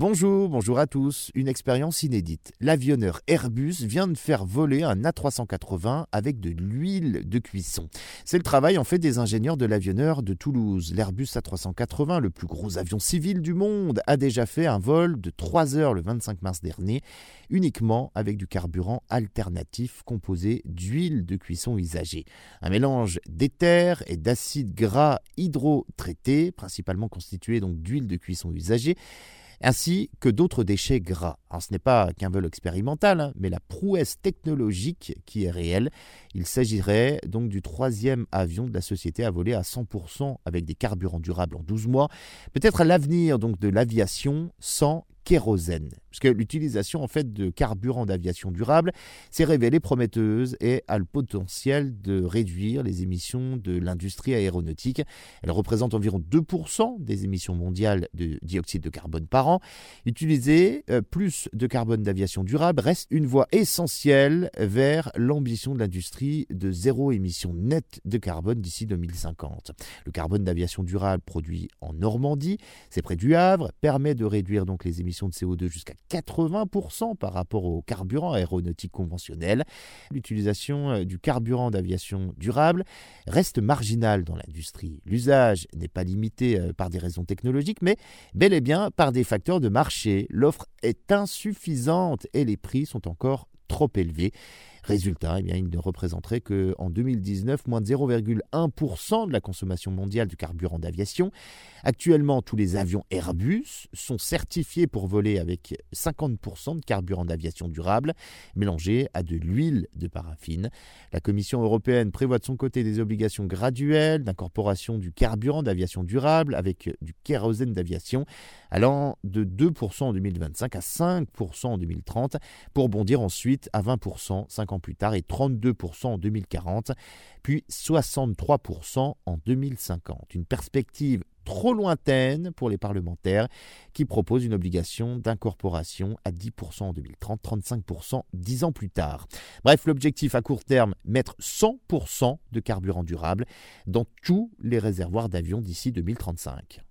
Bonjour, bonjour à tous. Une expérience inédite. L'avionneur Airbus vient de faire voler un A380 avec de l'huile de cuisson. C'est le travail en fait des ingénieurs de l'avionneur de Toulouse. L'Airbus A380, le plus gros avion civil du monde, a déjà fait un vol de 3 heures le 25 mars dernier, uniquement avec du carburant alternatif composé d'huile de cuisson usagée. Un mélange d'éther et d'acide gras hydrotraité, principalement constitué donc d'huile de cuisson usagée ainsi que d'autres déchets gras. Ce n'est pas qu'un vol expérimental, hein, mais la prouesse technologique qui est réelle. Il s'agirait donc du troisième avion de la société à voler à 100% avec des carburants durables en 12 mois. Peut-être l'avenir donc de l'aviation sans kérosène. Parce que l'utilisation en fait de carburant d'aviation durable s'est révélée prometteuse et a le potentiel de réduire les émissions de l'industrie aéronautique. Elle représente environ 2% des émissions mondiales de dioxyde de carbone par an. Utiliser euh, plus de carbone d'aviation durable reste une voie essentielle vers l'ambition de l'industrie de zéro émission nette de carbone d'ici 2050. Le carbone d'aviation durable produit en Normandie, c'est près du Havre, permet de réduire donc les émissions de CO2 jusqu'à 80% par rapport au carburant aéronautique conventionnel. L'utilisation euh, du carburant d'aviation durable reste marginale dans l'industrie. L'usage n'est pas limité euh, par des raisons technologiques, mais bel et bien par des facteurs de marché. L'offre est insuffisante et les prix sont encore trop élevés. Résultat, eh bien, il ne représenterait qu'en 2019 moins de 0,1% de la consommation mondiale du carburant d'aviation. Actuellement, tous les avions Airbus sont certifiés pour voler avec 50% de carburant d'aviation durable mélangé à de l'huile de paraffine. La Commission européenne prévoit de son côté des obligations graduelles d'incorporation du carburant d'aviation durable avec du kérosène d'aviation allant de 2% en 2025 à 5% en 2030 pour bondir ensuite à 20% 50 plus tard et 32% en 2040, puis 63% en 2050. Une perspective trop lointaine pour les parlementaires qui proposent une obligation d'incorporation à 10% en 2030, 35% 10 ans plus tard. Bref, l'objectif à court terme, mettre 100% de carburant durable dans tous les réservoirs d'avions d'ici 2035.